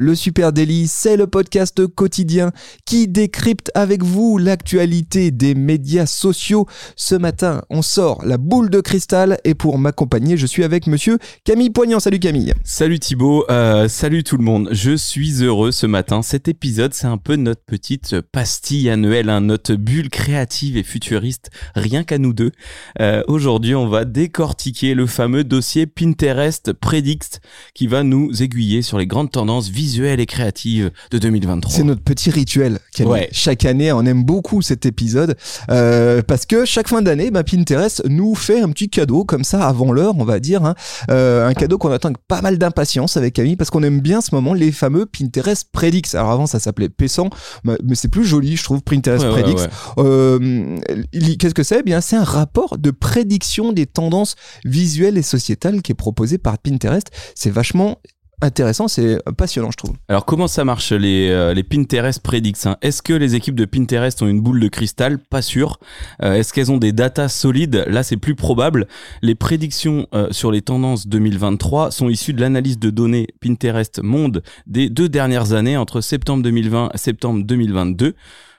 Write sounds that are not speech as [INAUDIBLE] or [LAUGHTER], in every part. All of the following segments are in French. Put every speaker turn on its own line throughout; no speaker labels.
Le Super Daily, c'est le podcast quotidien qui décrypte avec vous l'actualité des médias sociaux. Ce matin, on sort la boule de cristal et pour m'accompagner, je suis avec monsieur Camille Poignant. Salut Camille.
Salut Thibaut, euh, salut tout le monde. Je suis heureux ce matin. Cet épisode, c'est un peu notre petite pastille annuelle, hein, notre bulle créative et futuriste, rien qu'à nous deux. Euh, Aujourd'hui, on va décortiquer le fameux dossier Pinterest Predict qui va nous aiguiller sur les grandes tendances visuelles visuelle et créative de 2023.
C'est notre petit rituel. Camille.
Ouais.
Chaque année, on aime beaucoup cet épisode euh, parce que chaque fin d'année, bah, Pinterest nous fait un petit cadeau comme ça avant l'heure, on va dire, hein. Euh, un cadeau qu'on attend avec pas mal d'impatience avec Camille parce qu'on aime bien ce moment les fameux Pinterest Predicts. Alors avant, ça s'appelait Pessan, mais c'est plus joli, je trouve, Pinterest
Ouais,
Predicts.
ouais.
Euh, Qu'est-ce que c'est? Eh bien, c'est un rapport de prédiction des tendances visuelles et sociétales qui est proposé par Pinterest. C'est vachement intéressant, c'est passionnant, je trouve.
Alors comment ça marche les, euh, les Pinterest Predicts hein? Est-ce que les équipes de Pinterest ont une boule de cristal? Pas sûr. Euh, Est-ce qu'elles ont des datas solides? Là c'est plus probable. Les prédictions euh, sur les tendances 2023 sont issues de l'analyse de données Pinterest Monde des deux dernières années entre septembre 2020 et septembre 2022.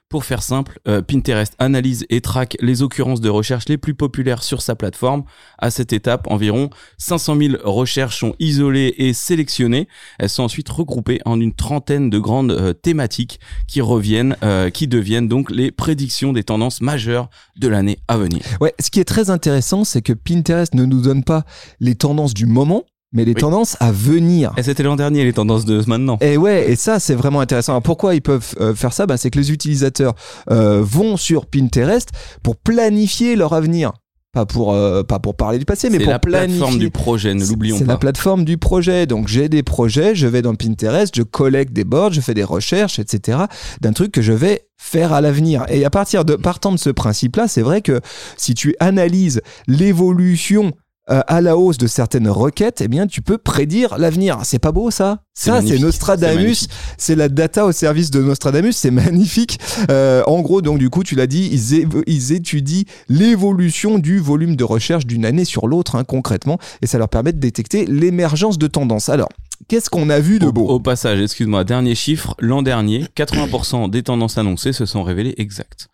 Pour faire simple, euh, Pinterest analyse et traque les occurrences de recherche les plus populaires sur sa plateforme. À cette étape, environ 500 000 recherches sont isolées et sélectionnées. Elles sont ensuite regroupées en une trentaine de grandes euh, thématiques qui reviennent, euh, qui deviennent donc les prédictions des tendances majeures de l'année à venir.
Ouais, ce qui est très intéressant, c'est que Pinterest ne nous donne pas les tendances du moment, mais les
Oui.
tendances à venir.
Et c'était l'an dernier les tendances de maintenant.
Et ouais, et ça c'est vraiment intéressant. Alors pourquoi ils peuvent euh, faire ça? Bah, C'est que les utilisateurs euh, vont sur Pinterest pour planifier leur avenir. Pas pour, euh, pas pour parler du passé, mais
C'est
pour
la
planifier.
plateforme du projet, ne
C'est-
l'oublions
C'est
pas.
la plateforme du projet. Donc j'ai des projets, je vais dans Pinterest, je collecte des boards, je fais des recherches, etc. d'un truc que je vais faire à l'avenir. Et à partir de partant de ce principe-là, c'est vrai que si tu analyses l'évolution euh, à la hausse de certaines requêtes, eh bien tu peux prédire l'avenir. C'est pas beau ça?
C'est
Ça, c'est Nostradamus. C'est la data au service de Nostradamus. C'est [LAUGHS] magnifique. Euh, en gros, donc du coup, tu l'as dit, ils, ils étudient l'évolution du volume de recherche d'une année sur l'autre, hein, concrètement, et ça leur permet de détecter l'émergence de tendances. Alors, qu'est-ce qu'on a vu de
Au,
beau?
au passage, excuse-moi, dernier chiffre, l'an dernier, 80% des tendances annoncées se sont révélées exactes.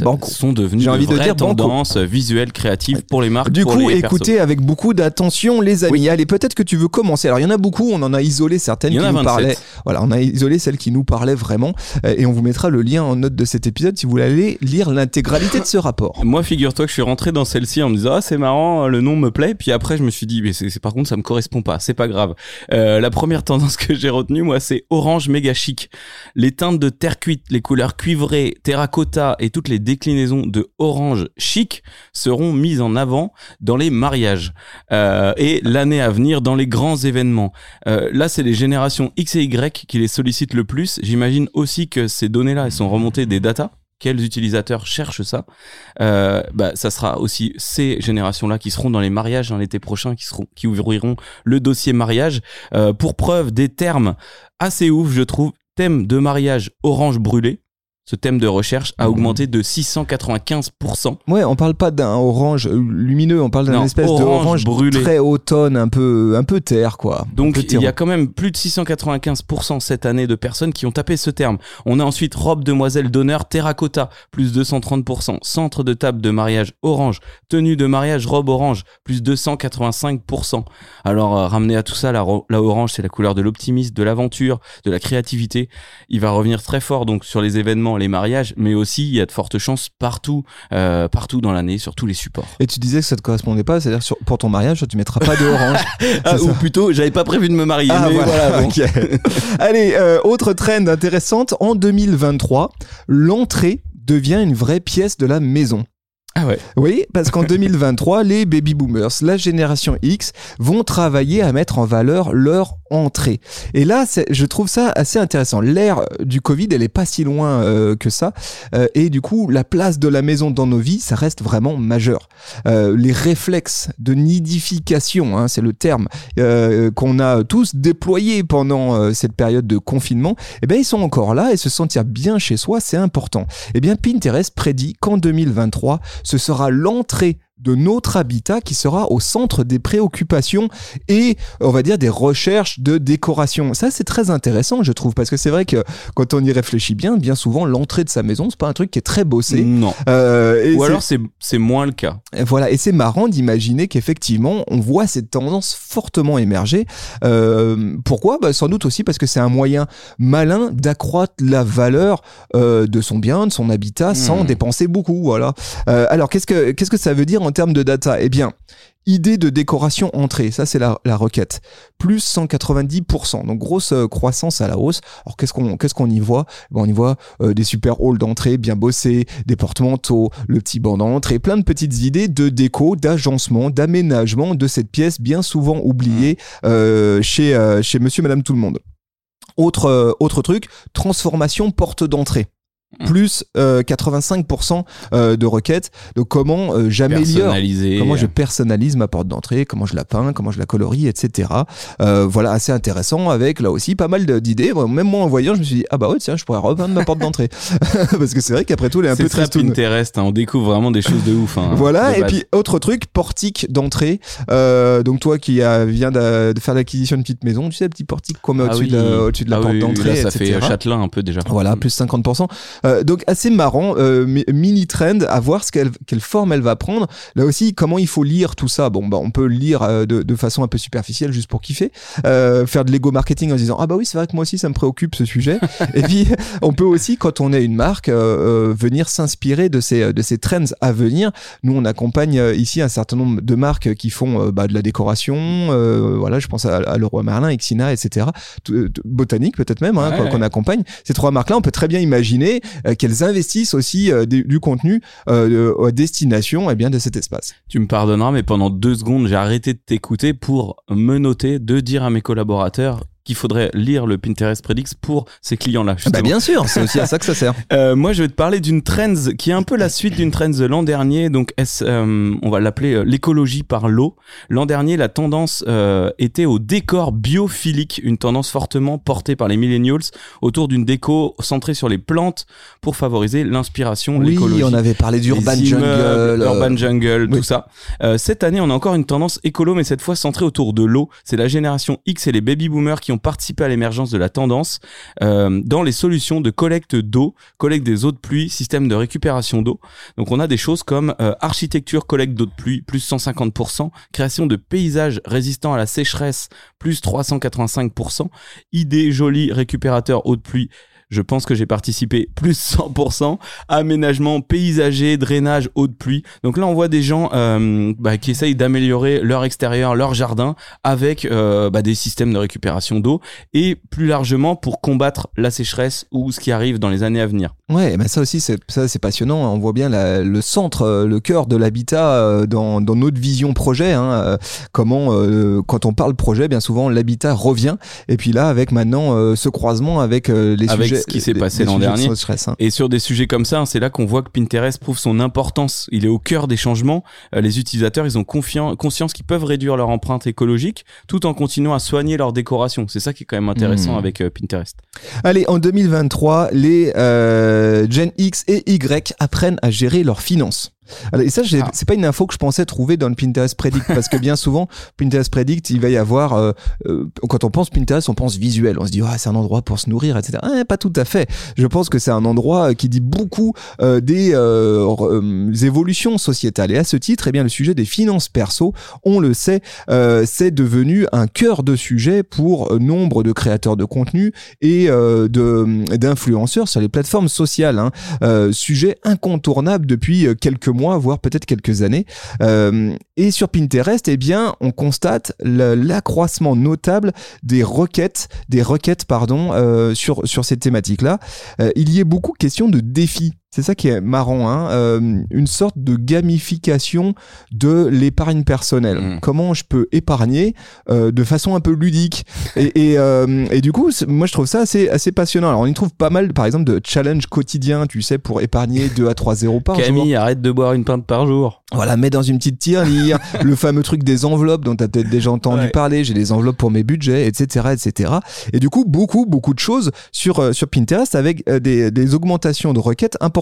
Banco.
sont devenues
J'ai
de
envie de
vraies
dire banco.
tendances visuelles créatives pour les marques.
Du
pour
coup,
les persos.
écoutez avec beaucoup d'attention, les amis. Allez, peut-être que tu veux commencer. Alors, il y en a beaucoup. On en a isolé certaines
Il y en
qui
a
nous
27.
parlaient. Voilà, on a isolé celles qui nous parlaient vraiment, Euh, et on vous mettra le lien en note de cet épisode si vous voulez aller lire l'intégralité de ce rapport. [LAUGHS]
Moi, figure-toi que je suis rentré dans celle-ci en me disant ah c'est marrant, le nom me plaît. Puis après, je me suis dit mais c'est- par contre ça me correspond pas, c'est pas grave. Euh, la première tendance que j'ai retenue moi, c'est orange méga chic. Les teintes de terre cuite, les couleurs cuivrées, terracotta et toutes les déclinaisons de orange chic seront mises en avant dans les mariages Euh, et l'année à venir dans les grands événements. Euh, là, c'est les générations X et Y qui les sollicitent le plus. J'imagine aussi que ces données-là, elles sont remontées des datas. Quels utilisateurs cherchent ça? Euh, bah, ça sera aussi ces générations-là qui seront dans les mariages hein, l'été prochain, qui seront, qui ouvriront le dossier mariage. Euh, pour preuve, des termes assez ouf, je trouve. Thème de mariage orange brûlé. Ce thème de recherche a
Mhm.
augmenté de 695%.
Ouais, on parle pas d'un orange lumineux, on parle d'un espèce
orange
d'orange
brûlé.
très automne, un peu, un peu terre, quoi.
Donc il y a quand même plus de 695% cette année de personnes qui ont tapé ce terme. On a ensuite robe demoiselle d'honneur terracotta, plus 230%. Centre de table de mariage orange. Tenue de mariage robe orange, plus 285%. Alors euh, ramener à tout ça, la, la orange c'est la couleur de l'optimisme, de l'aventure, de la créativité. Il va revenir très fort donc sur les événements, les mariages, mais aussi il y a de fortes chances partout, euh, partout dans l'année, sur tous les supports.
Et tu disais que ça te correspondait pas, c'est-à-dire pour ton mariage, tu mettras pas de orange. [LAUGHS]
Ah, ou plutôt, j'avais pas prévu de me marier.
Ah
mais
voilà. [LAUGHS] Allez, euh, autre trend intéressante, en 2023, l'entrée devient une vraie pièce de la maison.
Ah ouais.
Oui, parce qu'en 2023, les baby boomers, la génération X, vont travailler à mettre en valeur leur entrée. Et là, je trouve ça assez intéressant. L'ère du Covid, elle est pas si loin euh, que ça. Euh, et du coup, la place de la maison dans nos vies, ça reste vraiment majeur. Euh, les réflexes de nidification, hein, c'est le terme qu'on a tous déployés pendant cette période de confinement, eh bien, ils sont encore là et se sentir bien chez soi, c'est important. Eh bien, Pinterest prédit qu'en 2023, ce sera l'entrée de notre habitat qui sera au centre des préoccupations et on va dire des recherches de décoration. Ça c'est très intéressant je trouve parce que c'est vrai que quand on y réfléchit bien, bien souvent l'entrée de sa maison c'est pas un truc qui est très bossé.
Non.
Euh,
Ou alors c'est c'est moins le cas.
Voilà, et c'est marrant d'imaginer qu'effectivement, on voit cette tendance fortement émerger. Euh, pourquoi? Bah, Sans doute aussi parce que c'est un moyen malin d'accroître la valeur euh, de son bien, de son habitat, sans
Hmm.
dépenser beaucoup. Voilà. Alors, qu'est-ce que qu'est-ce que ça veut dire en termes de data Eh bien, idée de décoration entrée, ça c'est la, la requête, plus 190%, donc grosse euh, croissance à la hausse. Alors qu'est-ce qu'on qu'est-ce qu'on y voit? Ben, On y voit euh, des super halls d'entrée bien bossés, des porte-manteaux, le petit banc d'entrée, plein de petites idées de déco, d'agencement, d'aménagement de cette pièce bien souvent oubliée euh, chez, chez monsieur, madame, tout le monde. Autre, autre truc, transformation porte d'entrée.
Mm.
Plus euh, 85% euh, de requêtes. Donc comment euh, j'améliore. Comment je personnalise ma porte d'entrée, comment je la peins, comment je la colorie, etc. Euh, voilà, assez intéressant avec là aussi pas mal d'idées. Même moi en voyant, je me suis dit, ah bah ouais, tiens, je pourrais repeindre ma porte d'entrée. [LAUGHS] Parce que c'est vrai qu'après tout, elle est un
C'est
peu
très. Pinterest, hein, on découvre vraiment des choses de ouf. hein,
Voilà,
de
et
base.
puis autre truc, portique d'entrée. Euh, donc toi qui a, vient de, de faire l'acquisition d'une petite maison, tu sais, le petit portique qu'on met
Ah
au-dessus
oui.
de la, au-dessus de la
Ah
porte
oui,
d'entrée,
ça
etc.
fait Châtelain un peu déjà.
Voilà, plus 50%. Euh, donc assez marrant, euh, mi- mini trend, à voir ce qu'elle, quelle forme elle va prendre. Là aussi, comment il faut lire tout ça? Bon, bah, on peut lire euh, de, de façon un peu superficielle juste pour kiffer, euh, faire de l'ego marketing en se disant ah bah oui c'est vrai que moi aussi ça me préoccupe ce sujet. [LAUGHS] Et puis [LAUGHS] on peut aussi quand on est une marque euh, venir s'inspirer de ces de ces trends à venir. Nous on accompagne ici un certain nombre de marques qui font bah, de la décoration. euh, voilà, je pense à, à Leroy Merlin, Xina, etc. Tout- tout- Botanique peut-être même hein,
Ouais,
qu'on
ouais.
accompagne. Ces trois marques-là, on peut très bien imaginer qu'elles investissent aussi euh, du, contenu euh, à destination eh bien, de cet espace.
Tu me pardonneras, mais pendant deux secondes, j'ai arrêté de t'écouter pour me noter, de dire à mes collaborateurs qu'il faudrait lire le Pinterest Predicts pour ces clients-là.
Bah,
justement.
bien sûr, c'est [LAUGHS] aussi à ça que ça sert.
Euh, moi, je vais te parler d'une trends qui est un peu la suite d'une trends de l'an dernier. Donc, euh, on va l'appeler euh, l'écologie par l'eau. L'an dernier, la tendance euh, était au décor biophilique, une tendance fortement portée par les millennials autour d'une déco centrée sur les plantes pour favoriser l'inspiration,
Oui,
l'écologie.
on avait parlé d'Urban Jungle. euh,
Urban Jungle,
oui.
tout ça. Euh, cette année, on a encore une tendance écolo, mais cette fois centrée autour de l'eau. C'est la génération X et les baby boomers qui ont participé à l'émergence de la tendance euh, dans les solutions de collecte d'eau, collecte des eaux de pluie, système de récupération d'eau. Donc, on a des choses comme euh, architecture, collecte d'eau de pluie, plus 150%, création de paysages résistants à la sécheresse, plus 385%, idées jolies, récupérateurs eau de pluie, je pense que j'ai participé plus [LAUGHS] 100%. Aménagement paysager, drainage, eau de pluie. Donc là, on voit des gens euh, bah, qui essayent d'améliorer leur extérieur, leur jardin avec euh, bah, des systèmes de récupération d'eau et plus largement pour combattre la sécheresse ou ce qui arrive dans les années à venir.
Ouais, mais ça aussi, c'est ça, c'est passionnant. On voit bien la- le centre, euh, le cœur de l'habitat euh, dans, dans notre vision projet. Hein, euh, comment, euh, quand on parle projet, bien souvent l'habitat revient. Et puis là, avec maintenant euh, ce croisement avec euh, les
Avec
sujets,
ce qui s'est passé l'an
de
dernier.
stress, hein.
Et sur des sujets comme ça, hein, c'est là qu'on voit que Pinterest prouve son importance. Il est au cœur des changements. Euh, les utilisateurs, ils ont conscience qu'ils peuvent réduire leur empreinte écologique tout en continuant à soigner leur décoration. C'est ça qui est quand même intéressant
Mhm.
avec euh, Pinterest.
Allez, en 2023, les euh, Gen X et Y apprennent à gérer leurs finances. Alors, et ça,
Ah.
c'est pas une info que je pensais trouver dans le Pinterest Predict parce que bien [LAUGHS] souvent, Pinterest Predict, il va y avoir, euh, euh, quand on pense Pinterest, on pense visuel. On se dit, ah, c'est un endroit pour se nourrir, etc. Pas tout à fait. Je pense que c'est un endroit qui dit beaucoup euh, des euh, euh, évolutions sociétales. Et à ce titre, eh bien, le sujet des finances perso, on le sait, euh, c'est devenu un cœur de sujet pour euh, nombre de créateurs de contenu et euh, de d'influenceurs sur les plateformes sociales. Hein. Euh, sujet incontournable depuis euh, quelques mois, voire peut-être quelques années. Euh, et sur Pinterest, eh bien, on constate l'accroissement notable des requêtes, des requêtes, euh, sur sur cette thématique-là. Euh, il y est beaucoup question de défis C'est ça qui est marrant, hein, euh, une sorte de gamification de l'épargne personnelle.
Mm.
Comment je peux épargner euh, de façon un peu ludique. Et, et, euh, et du coup, moi je trouve ça assez, assez passionnant. Alors on y trouve pas mal, par exemple, de challenges quotidiens, tu sais, pour épargner 2 à 3 zéros par jour.
Camille, arrête de boire une pinte par jour.
Voilà, mets dans une petite tirelire, [LAUGHS] le fameux truc des enveloppes dont tu as peut-être déjà entendu
Ouais.
parler, j'ai des enveloppes pour mes budgets, etc., etc. Et du coup, beaucoup, beaucoup de choses sur, euh, sur Pinterest avec euh, des, des augmentations de requêtes importantes.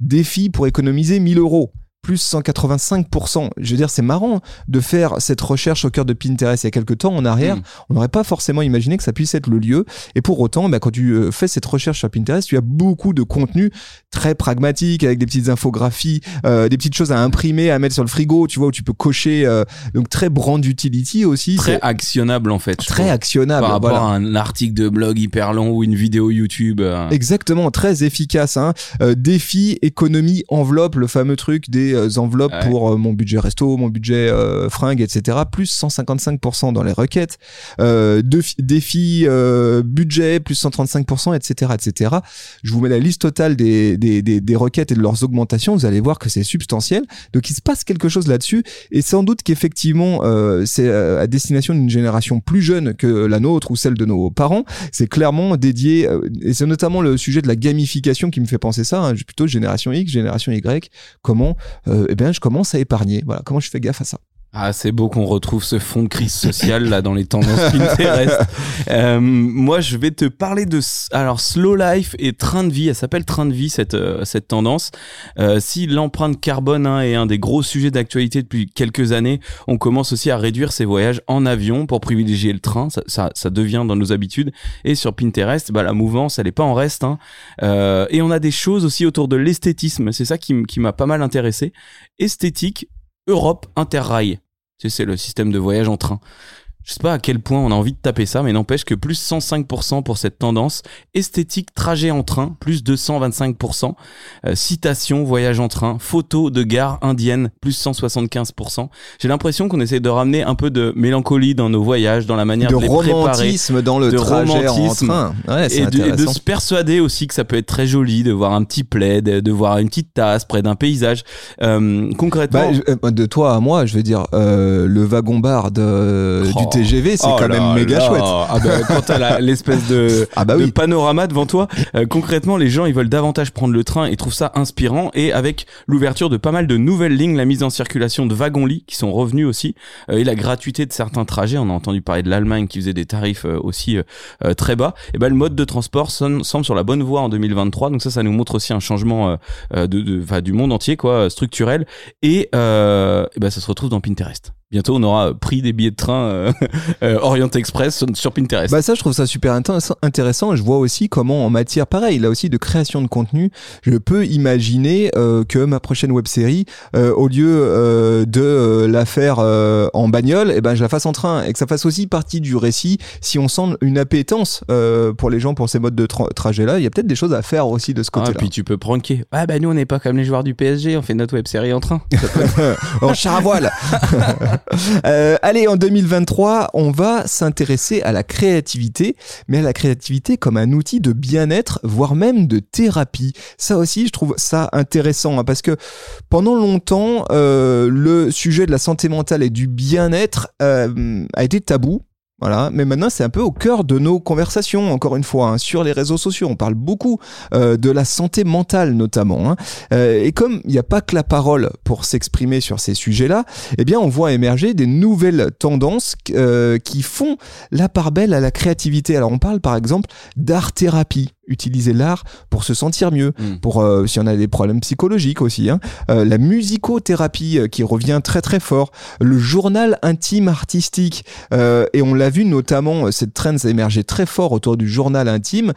Défi pour économiser 1000 euros plus 185%. Je veux dire, c'est marrant de faire cette recherche au cœur de Pinterest il y a quelques temps en arrière.
Mm.
On n'aurait pas forcément imaginé que ça puisse être le lieu. Et pour autant, bah, quand tu euh, fais cette recherche sur Pinterest, tu as beaucoup de contenu très pragmatique avec des petites infographies, euh, des petites choses à imprimer, à mettre sur le frigo, tu vois, où tu peux cocher. euh, donc très brand utility aussi.
Très actionnable en fait.
très actionnable.
Par rapport
voilà.
à un article de blog hyper long ou une vidéo YouTube. euh,
Exactement, très efficace. Hein. Défi, économie, enveloppe, le fameux truc des euh, enveloppes
Ouais.
pour euh, mon budget resto, mon budget euh, fringues, etc. Plus 155% dans les requêtes. Defi- défi, euh, budget, plus 135%, etc., etc. Je vous mets la liste totale des, des, des, des requêtes et de leurs augmentations. Vous allez voir que c'est substantiel. Donc il se passe quelque chose là-dessus. Et sans doute qu'effectivement, euh, c'est à destination d'une génération plus jeune que la nôtre ou celle de nos parents c'est clairement dédié et c'est notamment le sujet de la gamification qui me fait penser ça hein, plutôt génération X génération Y comment eh bien je commence à épargner. Voilà comment je fais gaffe à ça
Ah, c'est beau qu'on retrouve ce fond de crise sociale là dans les tendances [LAUGHS] Pinterest. Euh, moi, je vais te parler de alors slow life et train de vie. Elle s'appelle train de vie cette euh, cette tendance. Euh, si l'empreinte carbone hein, est un des gros sujets d'actualité depuis quelques années, on commence aussi à réduire ses voyages en avion pour privilégier le train. Ça, ça, ça devient dans nos habitudes. Et sur Pinterest, bah, la mouvance, elle est pas en reste. Hein. Euh, et on a des choses aussi autour de l'esthétisme. C'est ça qui, qui m'a pas mal intéressé. Esthétique, Europe Interrail. Tu sais, c'est le système de voyage en train. Je sais pas à quel point on a envie de taper ça, mais n'empêche que plus 105% pour cette tendance. Esthétique, trajet en train, plus 225%. Euh, citation, voyage en train. Photo de gare indienne, plus 175%. J'ai l'impression qu'on essaie de ramener un peu de mélancolie dans nos voyages, dans la manière de,
de
les préparer.
romantisme dans le
de
trajet
romantisme.
en train ouais
Et de, et de se persuader aussi que ça peut être très joli de voir un petit plaid, de voir une petite tasse près d'un paysage. Euh, concrètement,
Bah, je- euh, de toi à moi, je veux dire, euh, le wagon-bar de-
Oh.
du TGV, c'est
Oh
quand
là
même méga
là.
chouette.
Ah bah, quand t'as [LAUGHS] l'espèce de,
Ah bah
de panorama devant toi, euh, concrètement, les gens ils veulent davantage prendre le train et trouvent ça inspirant. Et avec l'ouverture de pas mal de nouvelles lignes, la mise en circulation de wagons-lits qui sont revenus aussi, euh, et la gratuité de certains trajets, on a entendu parler de l'Allemagne qui faisait des tarifs euh, aussi très bas. Et ben le mode de transport semble sur la bonne voie en 2023. Donc ça, ça nous montre aussi un changement de, de, du monde entier, quoi, structurel. Et, et ben ça se retrouve dans Pinterest. Bientôt, on aura pris des billets de train euh, [LAUGHS] euh, Orient Express sur, Pinterest.
Bah ça, je trouve ça super intéressant. Et je vois aussi comment, en matière, pareil, là aussi de création de contenu, je peux imaginer euh, que ma prochaine web série, euh, au lieu euh, de euh, la faire euh, en bagnole, eh ben je la fasse en train et que ça fasse aussi partie du récit. Si on sent une appétence euh, pour les gens pour ces modes de tra- trajet-là, il y a peut-être des choses à faire aussi de ce
Ah,
côté-là.
puis tu peux pranker. Ah bah nous on n'est pas comme les joueurs du PSG, on fait notre web série en train. [LAUGHS]
en char à voile. [LAUGHS] [LAUGHS] Euh, allez, en 2023, on va s'intéresser à la créativité, mais à la créativité comme un outil de bien-être, voire même de thérapie. Ça aussi, je trouve ça intéressant, hein, parce que pendant longtemps, euh, le sujet de la santé mentale et du bien-être euh, a été tabou. Voilà, mais maintenant c'est un peu au cœur de nos conversations, encore une fois, hein, sur les réseaux sociaux. On parle beaucoup euh, de la santé mentale notamment. hein. Euh, et comme il n'y a pas que la parole pour s'exprimer sur ces sujets-là, eh bien on voit émerger des nouvelles tendances euh, qui font la part belle à la créativité. Alors on parle par exemple d'art-thérapie. Utiliser l'art pour se sentir mieux,
Mm.
pour euh, si on a des problèmes psychologiques aussi. hein. Euh, la musicothérapie euh, qui revient très très fort. Le journal intime artistique. Euh, et on l'a vu notamment, cette trend s'est émergé très fort autour du journal intime,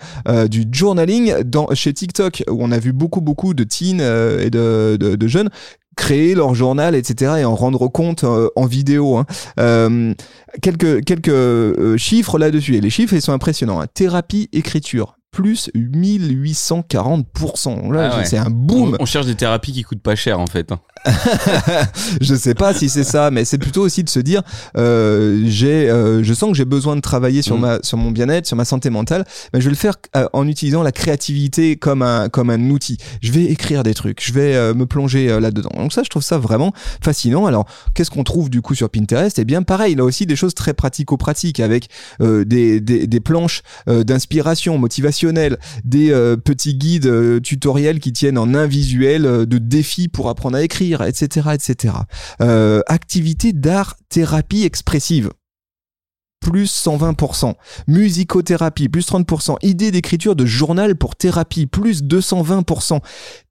du journaling dans, chez TikTok, où on a vu beaucoup beaucoup de teens et de, de, de jeunes créer leur journal, etc., et en rendre compte euh, en vidéo. hein. Euh, quelques quelques euh, chiffres là-dessus, et les chiffres, ils sont impressionnants. hein. Thérapie, écriture, plus 1840%. Là,
Ah ouais.
c'est un boom.
On, on cherche des thérapies qui coûtent pas cher en fait. hein. [LAUGHS]
je sais pas si c'est ça, mais c'est plutôt aussi de se dire, euh, j'ai, euh, je sens que j'ai besoin de travailler sur
Mm.
ma, sur mon bien-être, sur ma santé mentale. Mais je vais le faire euh, en utilisant la créativité comme un, comme un outil. Je vais écrire des trucs, je vais me plonger là-dedans. Donc ça, je trouve ça vraiment fascinant. Alors, qu'est-ce qu'on trouve du coup sur Pinterest? Eh bien, pareil, là aussi des choses très pratico-pratiques avec des, des, des planches d'inspiration des euh, petits guides euh, tutoriels qui tiennent en un visuel euh, de défis pour apprendre à écrire, etc., etc. Activité d'art thérapie expressive. Plus 120%. Musicothérapie, plus 30%. Idée d'écriture de journal pour thérapie, plus 220%.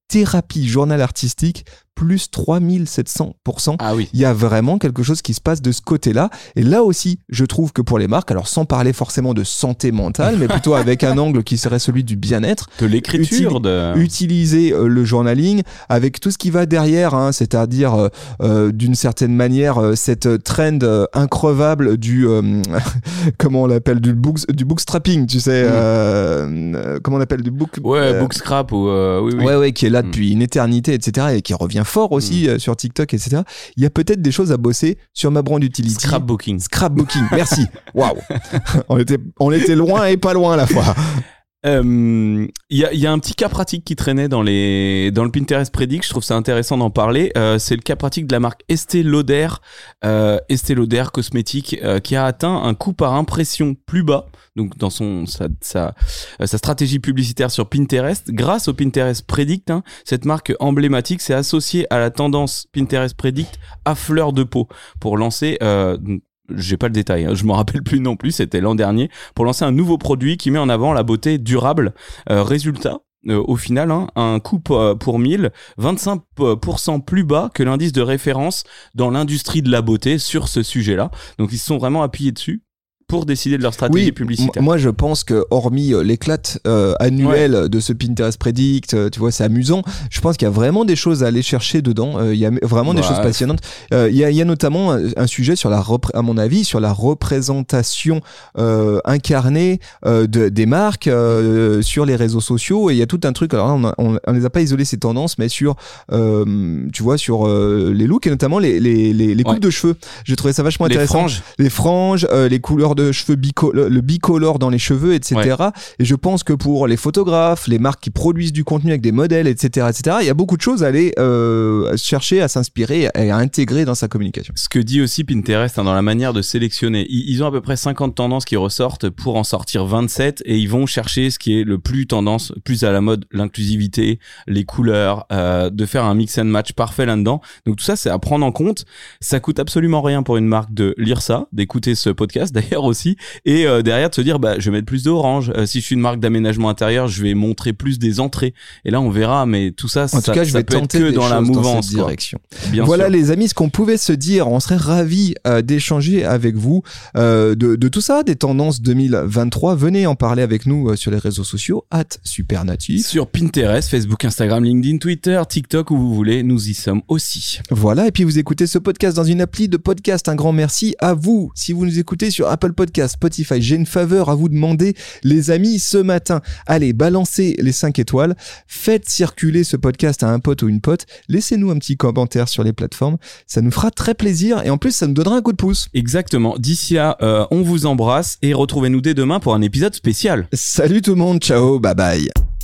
Thérapie, journal artistique, plus 3700%.
Ah oui.
Il y a vraiment quelque chose qui se passe de ce côté-là. Et là aussi, je trouve que pour les marques, alors sans parler forcément de santé mentale, mais plutôt [LAUGHS] avec un angle qui serait celui du bien-être,
De l'écriture,
Utili-
de.
utiliser euh, le journaling avec tout ce qui va derrière, hein, c'est-à-dire euh, euh, d'une certaine manière euh, cette trend increvable du euh, [LAUGHS] comment on l'appelle du book du bookstrapping, tu sais,
Mm.
comment on l'appelle du book
Ouais, book scrap ou euh, oui oui.
Ouais, ouais, qui est là
Mm.
depuis une éternité, etc., et qui revient fort aussi euh, sur TikTok, etc. Il y a peut-être des choses à bosser sur ma brand utility.
Scrapbooking.
Scrapbooking, merci. Waouh. [LAUGHS] on était, on était loin et pas loin à la fois.
Euh, Il y, a, y a un petit cas pratique qui traînait dans, les, dans le Pinterest Predict, je trouve ça intéressant d'en parler. Euh, c'est le cas pratique de la marque Estée Lauder, euh, Estée Lauder Cosmétique, euh, qui a atteint un coût par impression plus bas, donc dans son, sa, sa, euh, sa stratégie publicitaire sur Pinterest. Grâce au Pinterest Predict, hein, cette marque emblématique s'est associée à la tendance Pinterest Predict à fleur de peau pour lancer... J'ai pas le détail, hein, je m'en rappelle plus non plus, c'était l'an dernier, pour lancer un nouveau produit qui met en avant la beauté durable. Euh, résultat, euh, au final, hein, un coût po- pour 1000, 25% plus bas que l'indice de référence dans l'industrie de la beauté sur ce sujet-là. Donc ils se sont vraiment appuyés dessus pour décider de leur stratégie
Oui,
publicitaire.
moi je pense que hormis euh, l'éclate euh, annuelle de ce Pinterest Predict, euh, tu vois, c'est amusant. Je pense qu'il y a vraiment des choses à aller chercher dedans. Euh, Il y a vraiment des
Ouais.
choses passionnantes. Euh, Il y, a, il y a notamment un, un sujet sur la, à mon avis, sur la représentation euh, incarnée euh, de, des marques euh, sur les réseaux sociaux. Et il y a tout un truc. Alors là, on, on les a pas isolé ces tendances, mais sur, euh, tu vois, sur euh, les looks et notamment les, les, les, les coupes
Ouais.
de cheveux. J'ai trouvé ça vachement
les
intéressant
franges,
les franges, euh, les couleurs de cheveux bico le, bicolore dans les cheveux, etc. Et je pense que pour les photographes, les marques qui produisent du contenu avec des modèles, etc., etc., il y a beaucoup de choses à aller euh, chercher, à s'inspirer et à intégrer dans sa communication.
ce que dit aussi Pinterest hein, dans la manière de sélectionner. Ils, ils ont à peu près 50 tendances qui ressortent pour en sortir 27 et ils vont chercher ce qui est le plus tendance, plus à la mode, l'inclusivité, les couleurs, euh, de faire un mix and match parfait là-dedans. Donc tout ça, c'est à prendre en compte. Ça coûte absolument rien pour une marque de lire ça, d'écouter ce podcast d'ailleurs aussi, et euh, derrière de se dire, bah, je vais mettre plus d'orange. Euh, si je suis une marque d'aménagement intérieur, je vais montrer plus des entrées. Et là, on verra, mais tout ça,
En
ça,
tout cas, je
ça
vais
peut être
tenter
que dans la mouvance.
direction.
Bien
voilà
sûr.
les amis, ce qu'on pouvait se dire. On serait ravis euh, d'échanger avec vous euh, de, de tout ça, des tendances 2023. Venez en parler avec nous sur les réseaux sociaux, at supernatif.
Sur Pinterest, Facebook, Instagram, LinkedIn, Twitter, TikTok, où vous voulez, nous y sommes aussi.
Voilà, et puis vous écoutez ce podcast dans une appli de podcast. Un grand merci à vous. Si vous nous écoutez sur Apple Podcast, Spotify, j'ai une faveur à vous demander, les amis, ce matin. Allez, balancez les 5 étoiles, faites circuler ce podcast à un pote ou une pote, laissez-nous un petit commentaire sur les plateformes. Ça nous fera très plaisir et en plus, ça nous donnera un coup de pouce.
Exactement. D'ici là, euh, on vous embrasse et retrouvez-nous dès demain pour un épisode spécial.
Salut tout le monde, ciao, bye bye.